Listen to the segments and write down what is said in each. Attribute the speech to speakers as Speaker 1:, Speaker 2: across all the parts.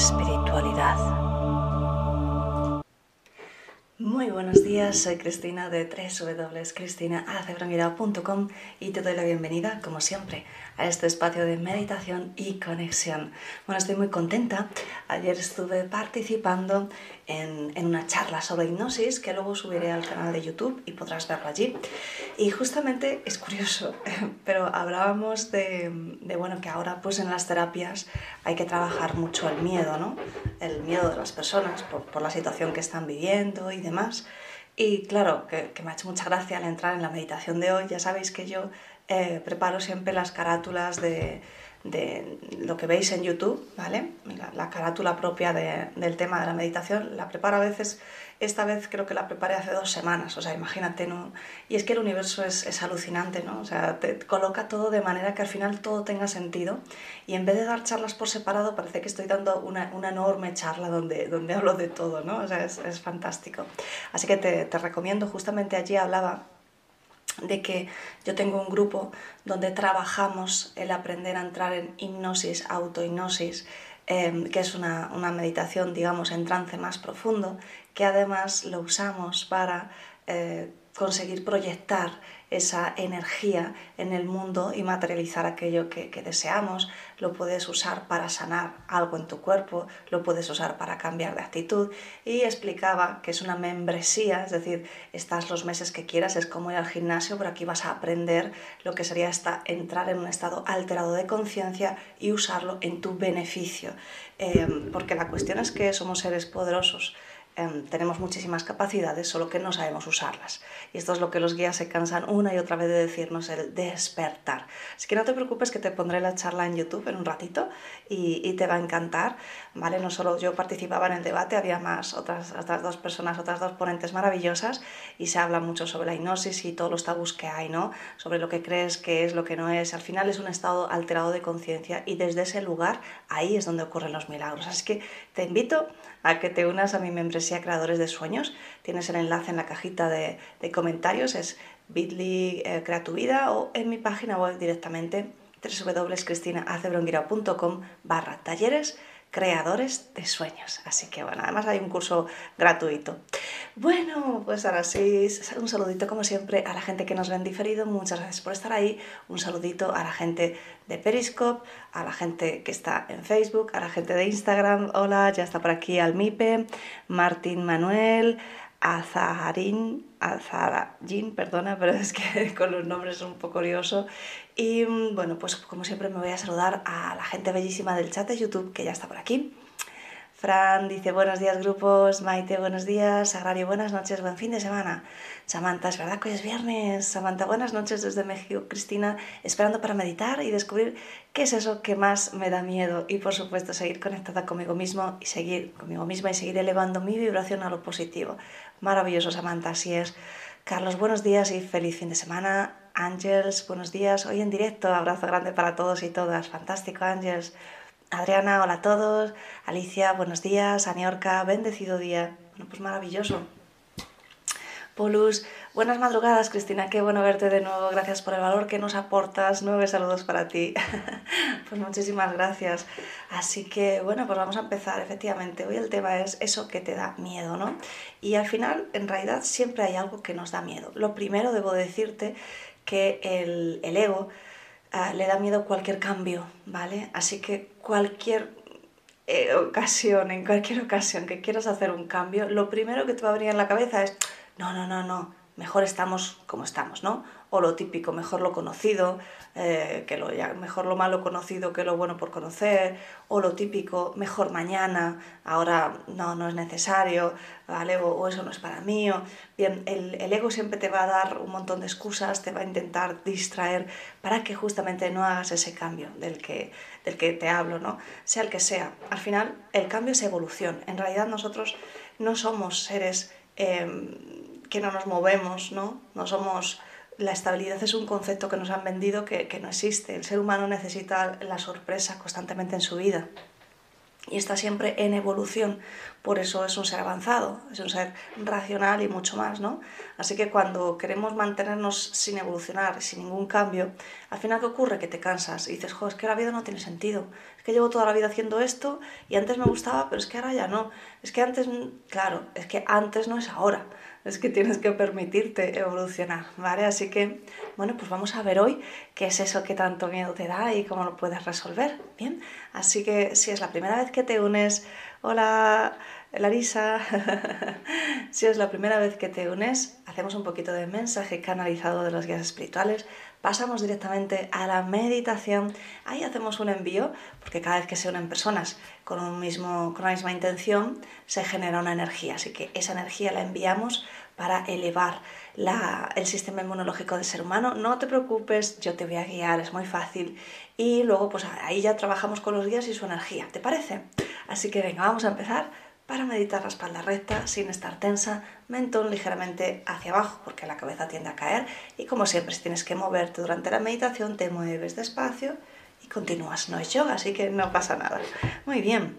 Speaker 1: espiritualidad.
Speaker 2: Muy buenos días, soy Cristina de www.cristinaacebromira.com y te doy la bienvenida, como siempre, a este espacio de meditación y conexión. Bueno, estoy muy contenta. Ayer estuve participando en, una charla sobre hipnosis que luego subiré al canal de YouTube y podrás verlo allí. Y justamente es curioso, pero hablábamos de, bueno, que ahora pues en las terapias hay que trabajar mucho el miedo, ¿no? El miedo de las personas por, por la situación que están viviendo y demás. Y claro, que, me ha hecho mucha gracia al entrar en la meditación de hoy. Ya sabéis que yo eh, preparo siempre las carátulas de, de, lo que veis en YouTube, ¿vale? La, carátula propia del tema de la meditación. La preparo a veces, esta vez creo que la preparé hace dos semanas, o sea, imagínate, ¿no? Y es que el universo es, es alucinante, ¿no? O sea, te coloca todo de manera que al final todo tenga sentido. Y en vez de dar charlas por separado, parece que estoy dando una, una enorme charla donde, donde hablo de todo, ¿no? O sea, es, es fantástico. Así que te, te recomiendo, justamente allí hablaba de que yo tengo un grupo donde trabajamos el aprender a entrar en hipnosis, autohipnosis, em, que es una, meditación, digamos, en trance más profundo, que además lo usamos para eh, conseguir proyectar esa energía en el mundo y materializar aquello que, deseamos. Lo puedes usar para sanar algo en tu cuerpo, lo puedes usar para cambiar de actitud. Y explicaba que es una membresía, es decir, estás los meses que quieras, es como ir al gimnasio, pero aquí vas a aprender lo que sería esta, entrar en un estado alterado de conciencia y usarlo en tu beneficio. Eh, porque la cuestión es que somos seres poderosos Em, tenemos muchísimas capacidades, solo que no sabemos usarlas. Y esto es lo que los guías se cansan una y otra vez de decirnos, el despertar. Así que no te preocupes que te pondré la charla en YouTube en un ratito y, te va a encantar. ¿Vale? No solo yo participaba en el debate, había más otras, otras dos personas, otras dos ponentes maravillosas y se habla mucho sobre la hipnosis y todos los tabús que hay, ¿no? sobre lo que crees que es, lo que no es. Al final es un estado alterado de conciencia y desde ese lugar ahí es donde ocurren los milagros. Así que te invito a que te unas a mi membresía Creadores de Sueños. Tienes el enlace en la cajita de, comentarios, es bit.ly eh, Crea tu Vida o en mi página web directamente www.cristinaacebrongirao.com barra talleres creadores de sueños. Así que bueno, además hay un curso gratuito. Bueno, pues ahora sí, un saludito como siempre a la gente que nos ven diferido, muchas gracias por estar ahí, un saludito a la gente de Periscope, a la gente que está en Facebook, a la gente de Instagram, hola, ya está por aquí Almipe, Martín Manuel, Azaharín, Azarajin, perdona, pero es que con los nombres es un poco curioso. Y mm, bueno, pues como siempre me voy a saludar a la gente bellísima del chat de YouTube que ya está por aquí. Fran dice buenos días grupos, Maite buenos días, Sagrario buenas noches, buen fin de semana. Samantha, es verdad que hoy es viernes. Samantha, buenas noches desde México. Cristina, esperando para meditar y descubrir qué es eso que más me da miedo. Y por supuesto seguir conectada conmigo mismo y seguir conmigo misma y seguir elevando mi vibración a lo positivo. Maravilloso Samantha, así es. Carlos, buenos días y feliz fin de semana. Ángels, buenos días. Hoy en directo, abrazo grande para todos y todas. Fantástico Ángels. Adriana, hola a todos. Alicia, buenos días. Aniorca, bendecido día. Bueno, pues maravilloso. Polus, buenas madrugadas, Cristina. Qué bueno verte de nuevo. Gracias por el valor que nos aportas. Nueve saludos para ti. pues muchísimas gracias. Así que, bueno, pues vamos a empezar. Efectivamente, hoy el tema es eso que te da miedo, ¿no? Y al final, en realidad, siempre hay algo que nos da miedo. Lo primero, debo decirte que el, el ego Ah, le da miedo cualquier cambio, ¿vale? Así que cualquier eh, ocasión, en cualquier ocasión que quieras hacer un cambio, lo primero que te va a venir en la cabeza es, no, no, no, no, mejor estamos como estamos, ¿no? O lo típico, mejor lo conocido, eh, que lo, ya, mejor lo malo conocido que lo bueno por conocer, o lo típico, mejor mañana, ahora no, no es necesario, ¿vale? O, eso no es para mí. bien, el, ego siempre te va a dar un montón de excusas, te va a intentar distraer para que justamente no hagas ese cambio del que, del que te hablo, ¿no? Sea el que sea. Al final, el cambio es evolución. En realidad nosotros no somos seres eh, que no nos movemos, ¿no? No somos la estabilidad es un concepto que nos han vendido que, no existe. El ser humano necesita la sorpresa constantemente en su vida y está siempre en evolución. Por eso es un ser avanzado, es un ser racional y mucho más, ¿no? Así que cuando queremos mantenernos sin evolucionar, sin ningún cambio, al final ¿qué ocurre? Que te cansas y dices, jo, es que la vida no tiene sentido. Es que llevo toda la vida haciendo esto y antes me gustaba, pero es que ahora ya no. Es que antes, claro, es que antes no es ahora es que tienes que permitirte evolucionar, ¿vale? Así que, bueno, pues vamos a ver hoy qué es eso que tanto miedo te da y cómo lo puedes resolver, ¿bien? Así que si es la primera vez que te unes, hola Larisa, si es la primera vez que te unes, hacemos un poquito de mensaje canalizado de los guías espirituales, pasamos directamente a la meditación, ahí hacemos un envío, porque cada vez que se unen personas con, un mismo, con la misma intención, se genera una energía, así que esa energía la enviamos para elevar el sistema inmunológico del ser humano. No te preocupes, yo te voy a guiar, es muy fácil. Y luego, pues ahí ya trabajamos con los guías y su energía, ¿te parece? Así que venga, vamos a empezar para meditar la espalda recta sin estar tensa, mentón ligeramente hacia abajo porque la cabeza tiende a caer y como siempre si tienes que moverte durante la meditación te mueves despacio y continúas. No es yoga, así que no pasa nada. Muy bien,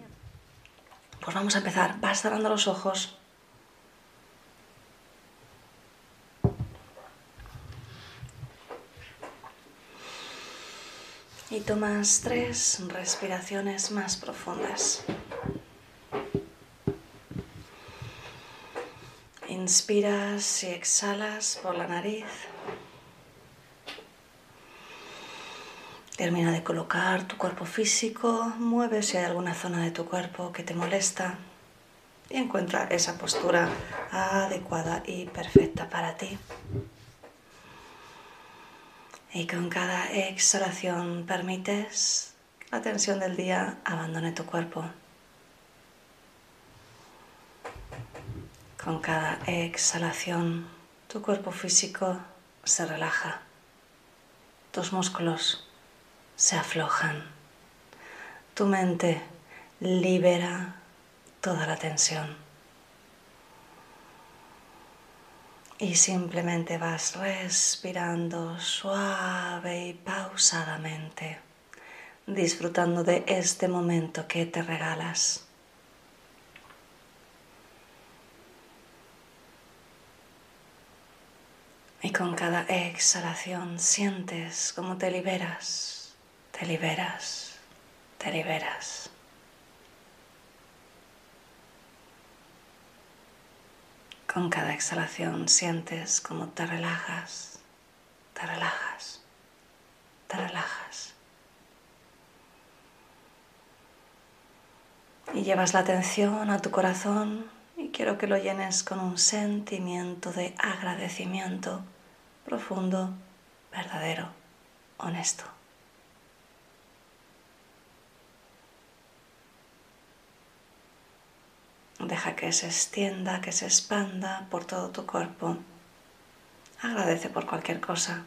Speaker 2: pues vamos a empezar. Vas cerrando los ojos. Y tomas tres respiraciones más profundas. Inspiras y exhalas por la nariz. Termina de colocar tu cuerpo físico, mueve si hay alguna zona de tu cuerpo que te molesta y encuentra esa postura adecuada y perfecta para ti. Y con cada exhalación permites la tensión del día abandone tu cuerpo. Con cada exhalación tu cuerpo físico se relaja, tus músculos se aflojan, tu mente libera toda la tensión. Y simplemente vas respirando suave y pausadamente, disfrutando de este momento que te regalas. Y con cada exhalación sientes cómo te liberas, te liberas, te liberas. Con cada exhalación sientes cómo te relajas, te relajas, te relajas. Y llevas la atención a tu corazón y quiero que lo llenes con un sentimiento de agradecimiento profundo, verdadero, honesto. Deja que se extienda, que se expanda por todo tu cuerpo. Agradece por cualquier cosa.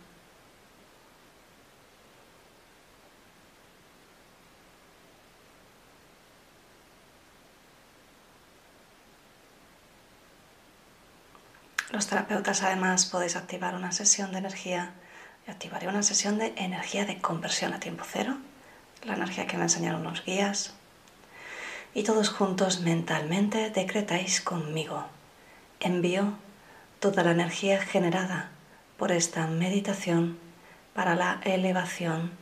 Speaker 2: Los terapeutas además podéis activar una sesión de energía. Yo activaré una sesión de energía de conversión a tiempo cero, la energía que me enseñaron los guías, y todos juntos mentalmente decretáis conmigo. Envío toda la energía generada por esta meditación para la elevación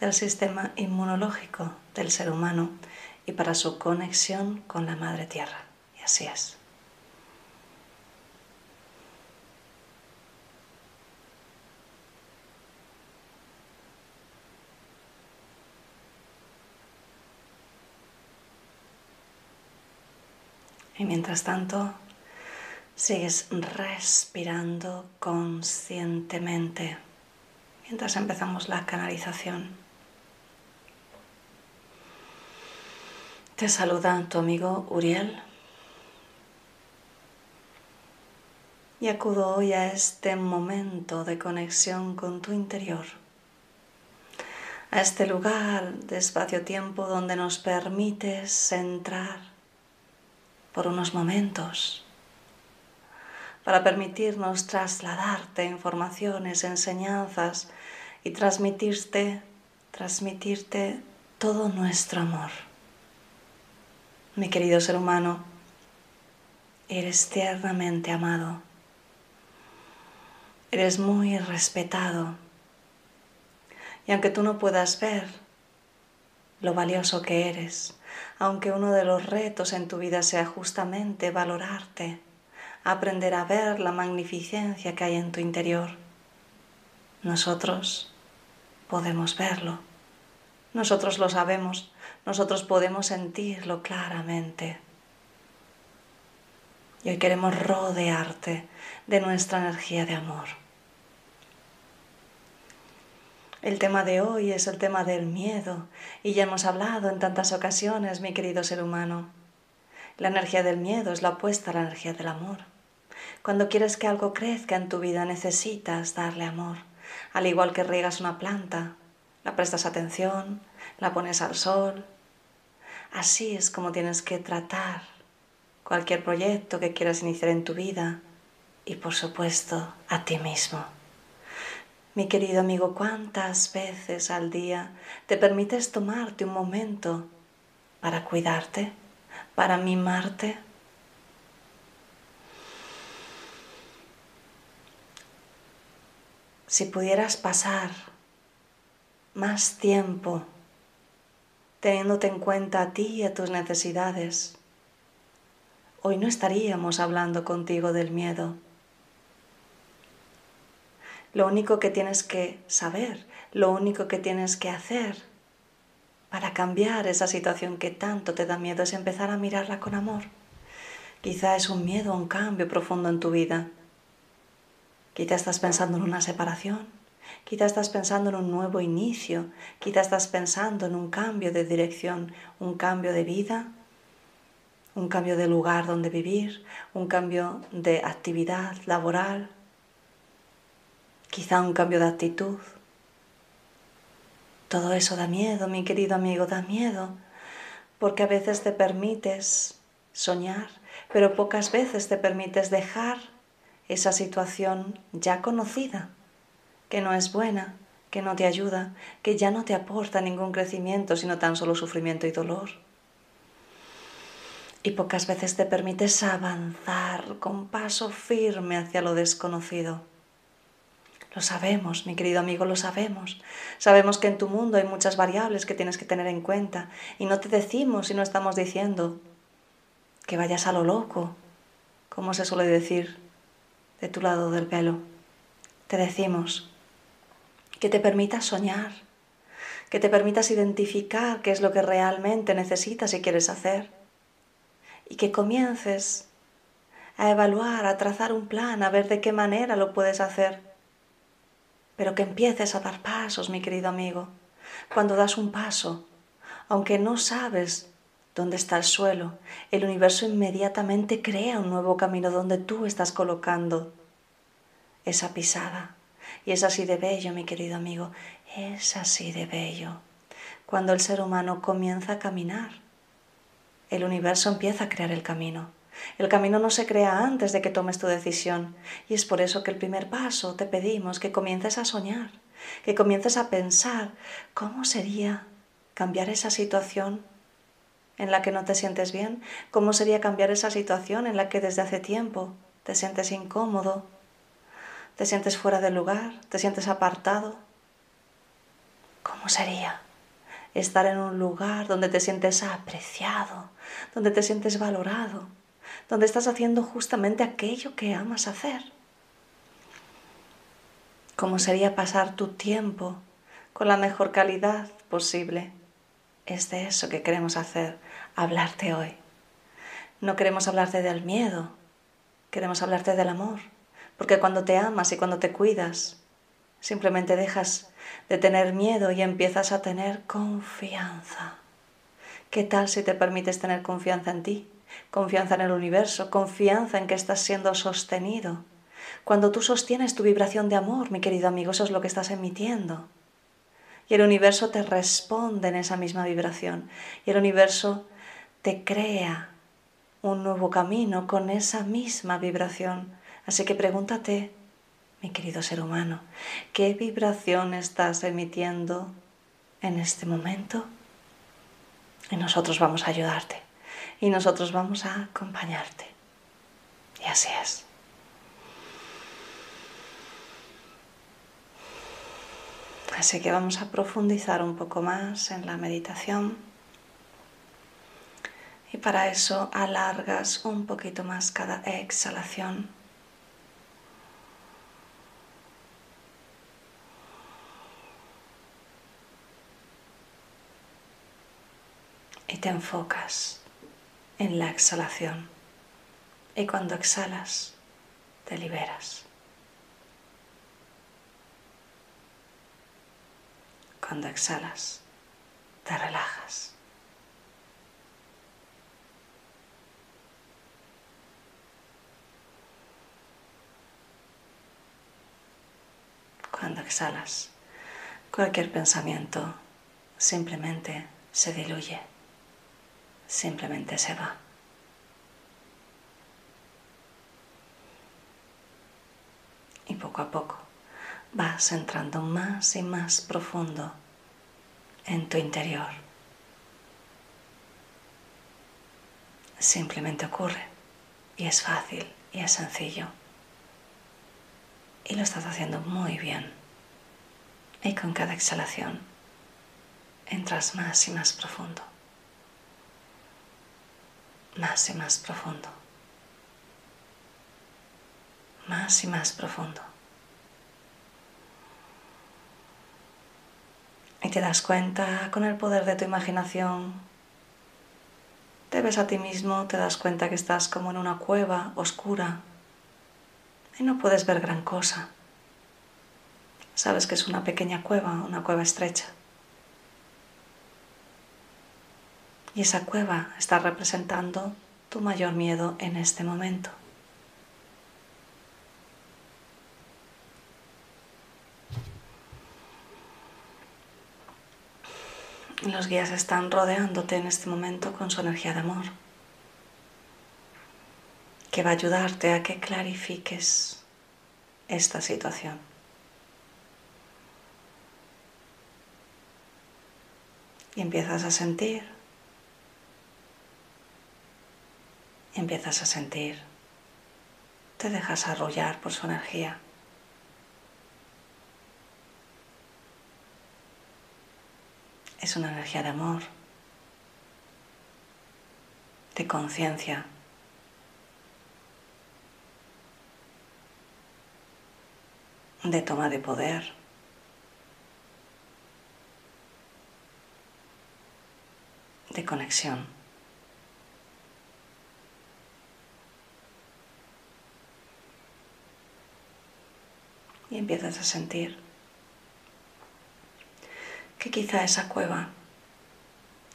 Speaker 2: del sistema inmunológico del ser humano y para su conexión con la Madre Tierra. Y así es. Y mientras tanto, sigues respirando conscientemente mientras empezamos la canalización. Te saluda tu amigo Uriel. Y acudo hoy a este momento de conexión con tu interior, a este lugar de espacio-tiempo donde nos permites entrar por unos momentos para permitirnos trasladarte informaciones, enseñanzas y transmitirte, transmitirte todo nuestro amor. Mi querido ser humano, eres tiernamente amado, eres muy respetado y aunque tú no puedas ver lo valioso que eres, aunque uno de los retos en tu vida sea justamente valorarte, aprender a ver la magnificencia que hay en tu interior. Nosotros podemos verlo, nosotros lo sabemos, nosotros podemos sentirlo claramente. Y hoy queremos rodearte de nuestra energía de amor. El tema de hoy es el tema del miedo y ya hemos hablado en tantas ocasiones, mi querido ser humano. La energía del miedo es la opuesta a la energía del amor. Cuando quieres que algo crezca en tu vida necesitas darle amor, al igual que riegas una planta, la prestas atención, la pones al sol. Así es como tienes que tratar cualquier proyecto que quieras iniciar en tu vida y por supuesto a ti mismo. Mi querido amigo, ¿cuántas veces al día te permites tomarte un momento para cuidarte, para mimarte? Si pudieras pasar más tiempo teniéndote en cuenta a ti y a tus necesidades, hoy no estaríamos hablando contigo del miedo lo único que tienes que saber, lo único que tienes que hacer para cambiar esa situación que tanto te da miedo es empezar a mirarla con amor. Quizá es un miedo un cambio profundo en tu vida. Quizá estás pensando en una separación, quizá estás pensando en un nuevo inicio, quizá estás pensando en un cambio de dirección, un cambio de vida, un cambio de lugar donde vivir, un cambio de actividad laboral, quizá un cambio de actitud. Todo eso da miedo, mi querido amigo, da miedo, porque a veces te permites soñar, pero pocas veces te permites dejar esa situación ya conocida, que no es buena, que no te ayuda, que ya no te aporta ningún crecimiento, sino tan solo sufrimiento y dolor. Y pocas veces te permites avanzar con paso firme hacia lo desconocido. Lo sabemos, mi querido amigo, lo sabemos. Sabemos que en tu mundo hay muchas variables que tienes que tener en cuenta y no te decimos y no estamos diciendo que vayas a lo loco, como se suele decir, de tu lado del velo. Te decimos que te permitas soñar, que te permitas identificar qué es lo que realmente necesitas y quieres hacer y que comiences a evaluar, a trazar un plan, a ver de qué manera lo puedes hacer. Pero que empieces a dar pasos, mi querido amigo. Cuando das un paso, aunque no sabes dónde está el suelo, el universo inmediatamente crea un nuevo camino donde tú estás colocando esa pisada. Y es así de bello, mi querido amigo, es así de bello. Cuando el ser humano comienza a caminar, el universo empieza a crear el camino. El camino no se crea antes de que tomes tu decisión y es por eso que el primer paso te pedimos que comiences a soñar, que comiences a pensar cómo sería cambiar esa situación en la que no te sientes bien, cómo sería cambiar esa situación en la que desde hace tiempo te sientes incómodo, te sientes fuera del lugar, te sientes apartado. ¿Cómo sería estar en un lugar donde te sientes apreciado, donde te sientes valorado? Donde estás haciendo justamente aquello que amas hacer. ¿Cómo sería pasar tu tiempo con la mejor calidad posible? Es de eso que queremos hacer, hablarte hoy. No queremos hablarte del miedo, queremos hablarte del amor, porque cuando te amas y cuando te cuidas, simplemente dejas de tener miedo y empiezas a tener confianza. ¿Qué tal si te permites tener confianza en ti? Confianza en el universo, confianza en que estás siendo sostenido. Cuando tú sostienes tu vibración de amor, mi querido amigo, eso es lo que estás emitiendo. Y el universo te responde en esa misma vibración. Y el universo te crea un nuevo camino con esa misma vibración. Así que pregúntate, mi querido ser humano, ¿qué vibración estás emitiendo en este momento? Y nosotros vamos a ayudarte y nosotros vamos a acompañarte. Y así es. Así que vamos a profundizar un poco más en la meditación. Y para eso alargas un poquito más cada exhalación. Y te enfocas en la exhalación. Y cuando exhalas, te liberas. Cuando exhalas, te relajas. Cuando exhalas, cualquier pensamiento simplemente se diluye simplemente se va. Y poco a poco vas entrando más y más profundo en tu interior. Simplemente ocurre y es fácil y es sencillo. Y lo estás haciendo muy bien. Y con cada exhalación entras más y más profundo más y más profundo, más y más profundo. Y te das cuenta con el poder de tu imaginación, te ves a ti mismo, te das cuenta que estás como en una cueva oscura y no puedes ver gran cosa. Sabes que es una pequeña cueva, una cueva estrecha. Y esa cueva está representando tu mayor miedo en este momento. Los guías están rodeándote en este momento con su energía de amor, que va a ayudarte a que clarifiques esta situación. Y empiezas a sentir empiezas a sentir, te dejas arrollar por su energía. Es una energía de amor, de conciencia. de toma de poder. de conexión. Empiezas a sentir que quizá esa cueva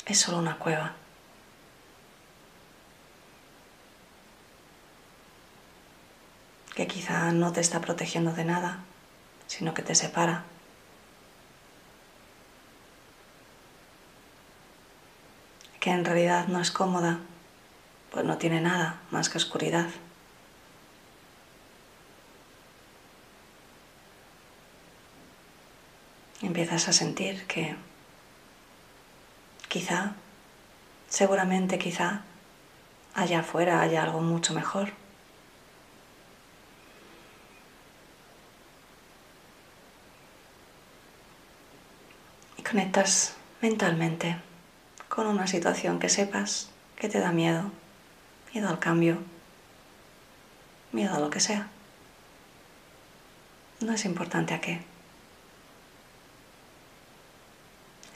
Speaker 2: es solo una cueva. Que quizá no te está protegiendo de nada, sino que te separa que en realidad no es cómoda, pues no tiene nada más que oscuridad. Empiezas a sentir que quizá, seguramente quizá, allá afuera haya algo mucho mejor. Y conectas mentalmente con una situación que sepas que te da miedo, miedo al cambio, miedo a lo que sea. No es importante a qué.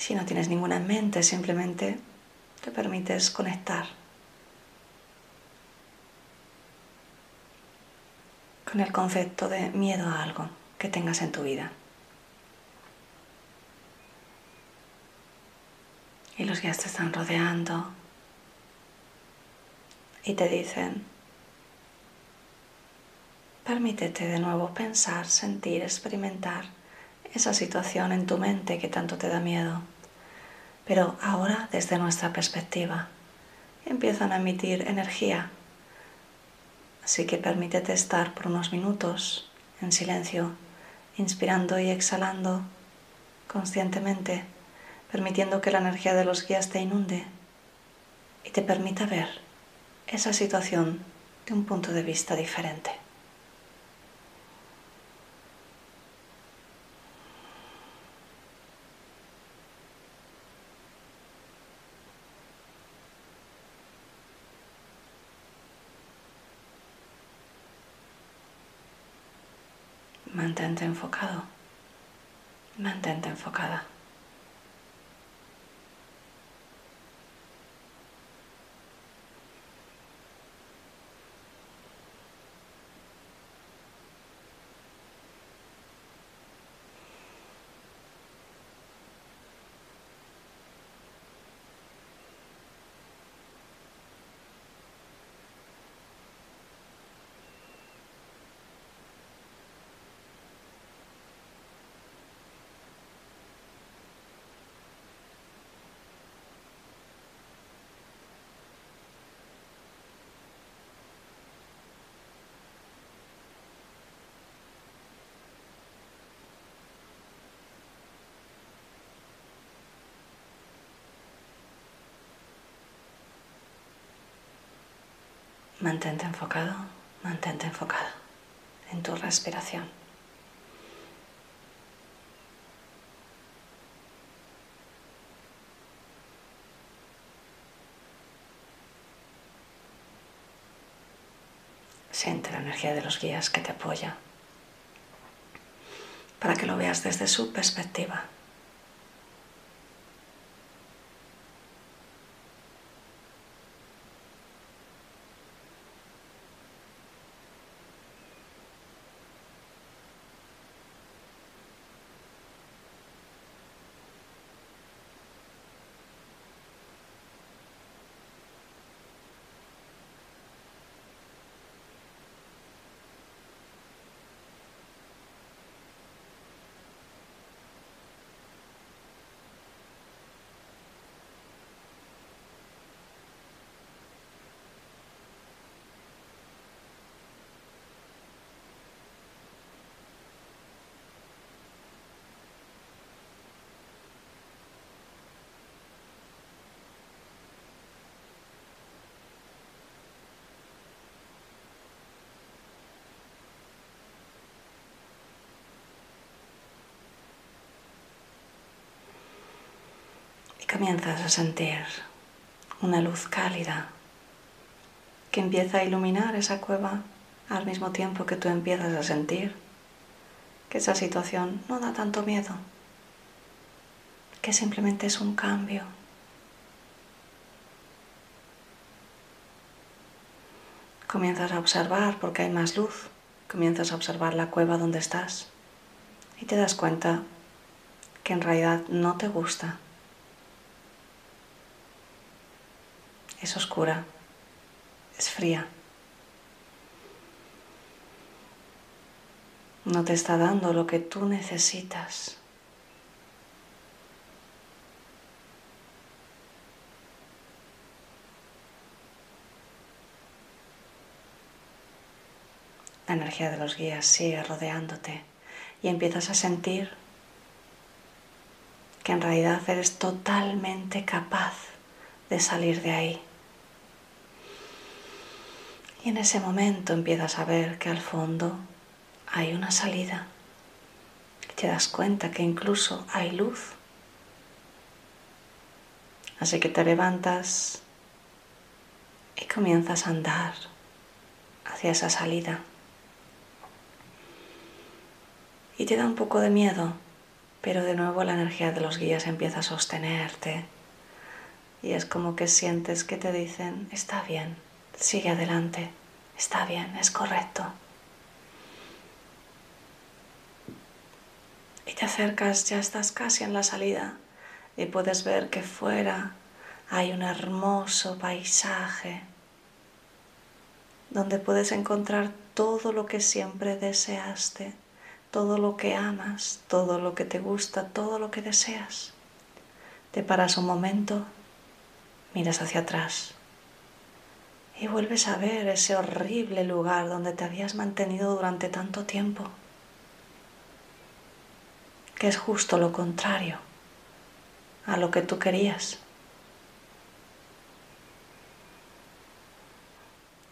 Speaker 2: Si no tienes ninguna en mente, simplemente te permites conectar con el concepto de miedo a algo que tengas en tu vida. y los guías te están rodeando y te dicen, permítete de nuevo pensar, sentir, experimentar esa situación en tu mente que tanto te da miedo, pero ahora desde nuestra perspectiva. Empiezan a emitir energía, así que permítete estar por unos minutos en silencio, inspirando y exhalando conscientemente permitiendo que la energía de los guías te inunde y te permita ver esa situación de un punto de vista diferente. Mantente enfocado, mantente enfocada. Mantente enfocado, mantente enfocado en tu respiración. Siente la energía de los guías que te apoya para que lo veas desde su perspectiva. Comienzas a sentir una luz cálida que empieza a iluminar esa cueva al mismo tiempo que tú empiezas a sentir que esa situación no da tanto miedo, que simplemente es un cambio. Comienzas a observar porque hay más luz, comienzas a observar la cueva donde estás y te das cuenta que en realidad no te gusta. Es oscura, es fría. No te está dando lo que tú necesitas. La energía de los guías sigue rodeándote y empiezas a sentir que en realidad eres totalmente capaz de salir de ahí. Y en ese momento empiezas a ver que al fondo hay una salida. Te das cuenta que incluso hay luz. Así que te levantas y comienzas a andar hacia esa salida. Y te da un poco de miedo, pero de nuevo la energía de los guías empieza a sostenerte. Y es como que sientes que te dicen, está bien, sigue adelante, está bien, es correcto. y te acercas, ya estás casi en la salida y puedes ver que fuera hay un hermoso paisaje donde puedes encontrar todo lo que siempre deseaste, todo lo que amas, todo lo que te gusta, todo lo que deseas. Te paras un momento, miras hacia atrás y vuelves a ver ese horrible lugar donde te habías mantenido durante tanto tiempo que es justo lo contrario a lo que tú querías.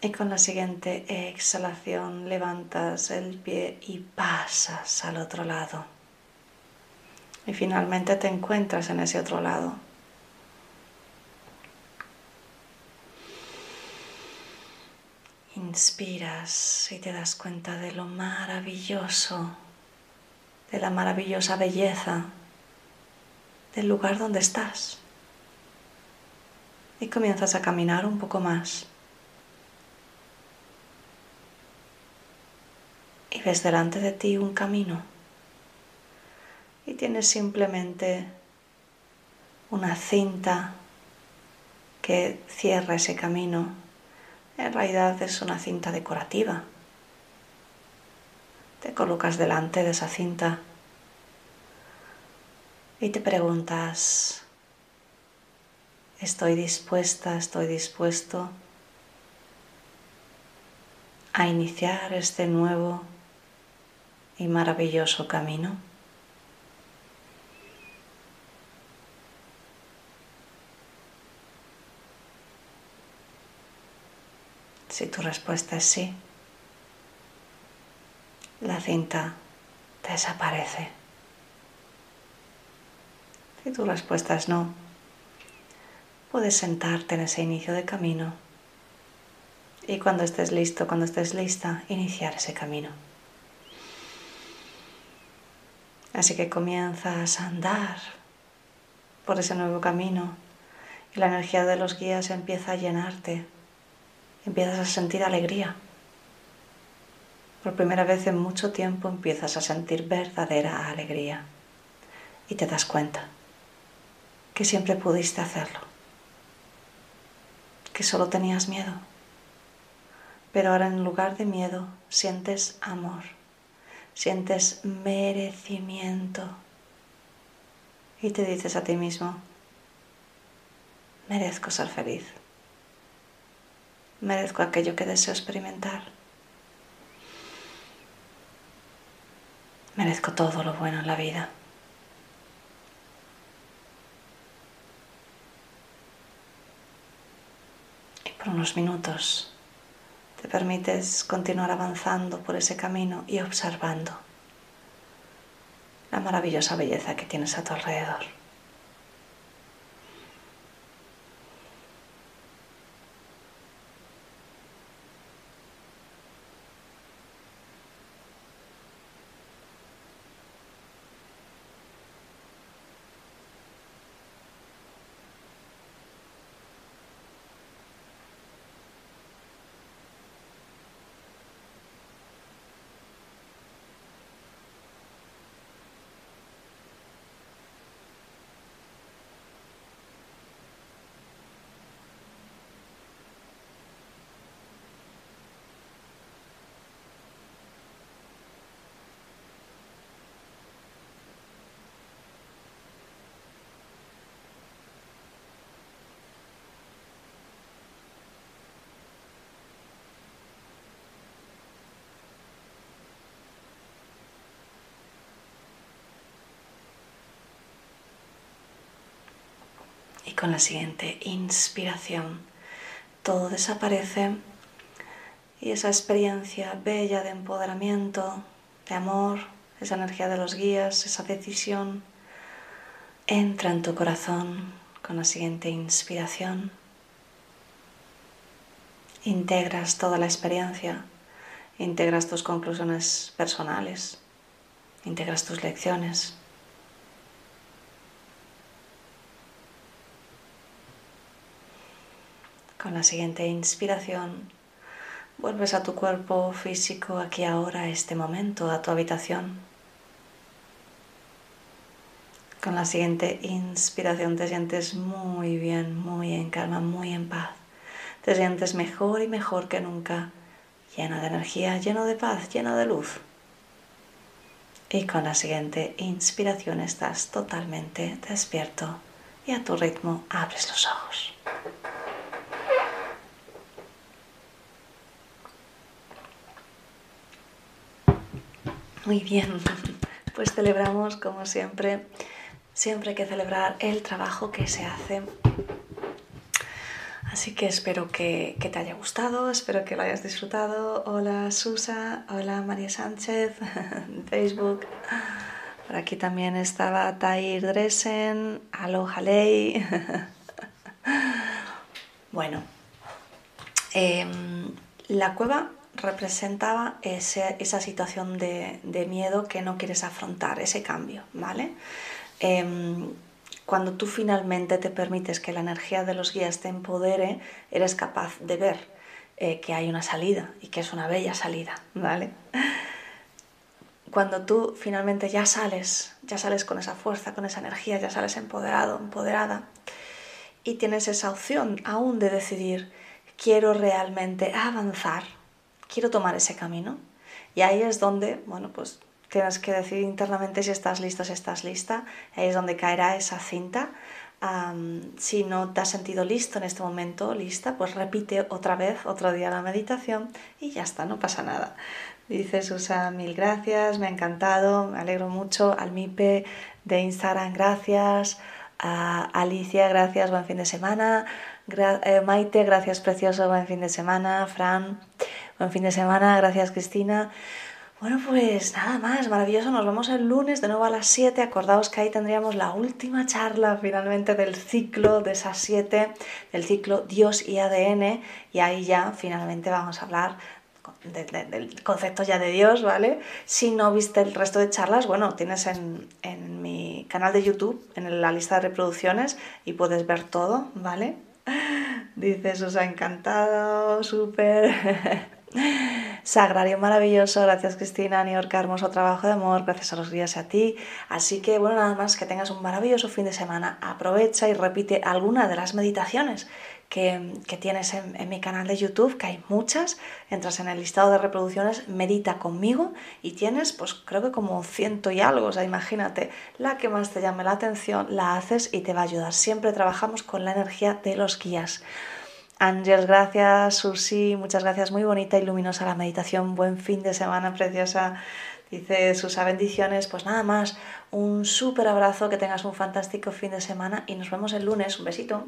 Speaker 2: Y con la siguiente exhalación levantas el pie y pasas al otro lado. Y finalmente te encuentras en ese otro lado. Inspiras y te das cuenta de lo maravilloso de la maravillosa belleza del lugar donde estás. Y comienzas a caminar un poco más. Y ves delante de ti un camino. Y tienes simplemente una cinta que cierra ese camino. En realidad es una cinta decorativa te colocas delante de esa cinta y te preguntas, ¿estoy dispuesta, estoy dispuesto a iniciar este nuevo y maravilloso camino? Si tu respuesta es sí, la cinta desaparece. Si tu respuesta es no, puedes sentarte en ese inicio de camino y cuando estés listo, cuando estés lista, iniciar ese camino. Así que comienzas a andar por ese nuevo camino y la energía de los guías empieza a llenarte, empiezas a sentir alegría. Por primera vez en mucho tiempo empiezas a sentir verdadera alegría. Y te das cuenta que siempre pudiste hacerlo, que solo tenías miedo, pero ahora en lugar de miedo sientes amor, sientes merecimiento. Y te dices a ti mismo, merezco ser feliz, merezco aquello que deseo experimentar Merezco todo lo bueno en la vida. Y por unos minutos te permites continuar avanzando por ese camino y observando la maravillosa belleza que tienes a tu alrededor. Con la siguiente inspiración todo desaparece y esa experiencia bella de empoderamiento, de amor, esa energía de los guías, esa decisión, entra en tu corazón con la siguiente inspiración. Integras toda la experiencia, integras tus conclusiones personales, integras tus lecciones. Con la siguiente inspiración, vuelves a tu cuerpo físico aquí ahora, este momento, a tu habitación. Con la siguiente inspiración te sientes muy bien, muy en calma, muy en paz. Te sientes mejor y mejor que nunca, lleno de energía, lleno de paz, lleno de luz. Y con la siguiente inspiración estás totalmente despierto y a tu ritmo abres los ojos. Muy bien, pues celebramos como siempre, siempre hay que celebrar el trabajo que se hace. Así que espero que, te haya gustado, espero que lo hayas disfrutado. Hola Susa, hola María Sánchez, Facebook. Por aquí también estaba Tair Dresen, aloha ley. bueno, em, la cueva representaba esa situación de, miedo que no quieres afrontar, ese cambio, ¿vale? Em, cuando tú finalmente te permites que la energía de los guías te empodere, eres capaz de ver eh, que hay una salida y que es una bella salida, ¿vale? Cuando tú finalmente ya sales, ya sales con esa fuerza, con esa energía, ya sales empoderado, empoderada, y tienes esa opción aún de decidir, quiero realmente avanzar, quiero tomar ese camino. Y ahí es donde, bueno, pues tienes que decidir internamente si estás listo, si estás lista. Ahí es donde caerá esa cinta. si no te has sentido listo en este momento, lista, pues repite otra vez, otro día la meditación y ya está, no pasa nada. Dice Susa, mil gracias, me ha encantado, me alegro mucho. Almipe de Instagram, gracias. Alicia, gracias, buen fin de semana. Eh, Maite, gracias, precioso, buen fin de semana. Fran, Buen fin de semana, gracias Cristina. Bueno, pues nada más, maravilloso. Nos vemos el lunes de nuevo a las 7. Acordaos que ahí tendríamos la última charla finalmente del ciclo de esas 7, del ciclo Dios y ADN. Y ahí ya finalmente vamos a hablar del concepto ya de Dios, ¿vale? Si no viste el resto de charlas, bueno, tienes en, en mi canal de YouTube, en la lista de reproducciones, y puedes ver todo, ¿vale? Dice os ha encantado, súper. Sagrario maravilloso, gracias Cristina, New hermoso trabajo de amor, gracias a los días y a ti. Así que bueno, nada más que tengas un maravilloso fin de semana, aprovecha y repite alguna de las meditaciones que, tienes en, mi canal de YouTube, que hay muchas, entras en el listado de reproducciones, medita conmigo y tienes pues creo que como ciento y algo, o sea, imagínate, la que más te llame la atención, la haces y te va a ayudar. Siempre trabajamos con la energía de los guías. Ángel, gracias. Susi, muchas gracias. Muy bonita y luminosa la meditación. Buen fin de semana, preciosa. Dice Susa, bendiciones. Pues nada más, un súper abrazo, que tengas un fantástico fin de semana y nos vemos el lunes. Un besito.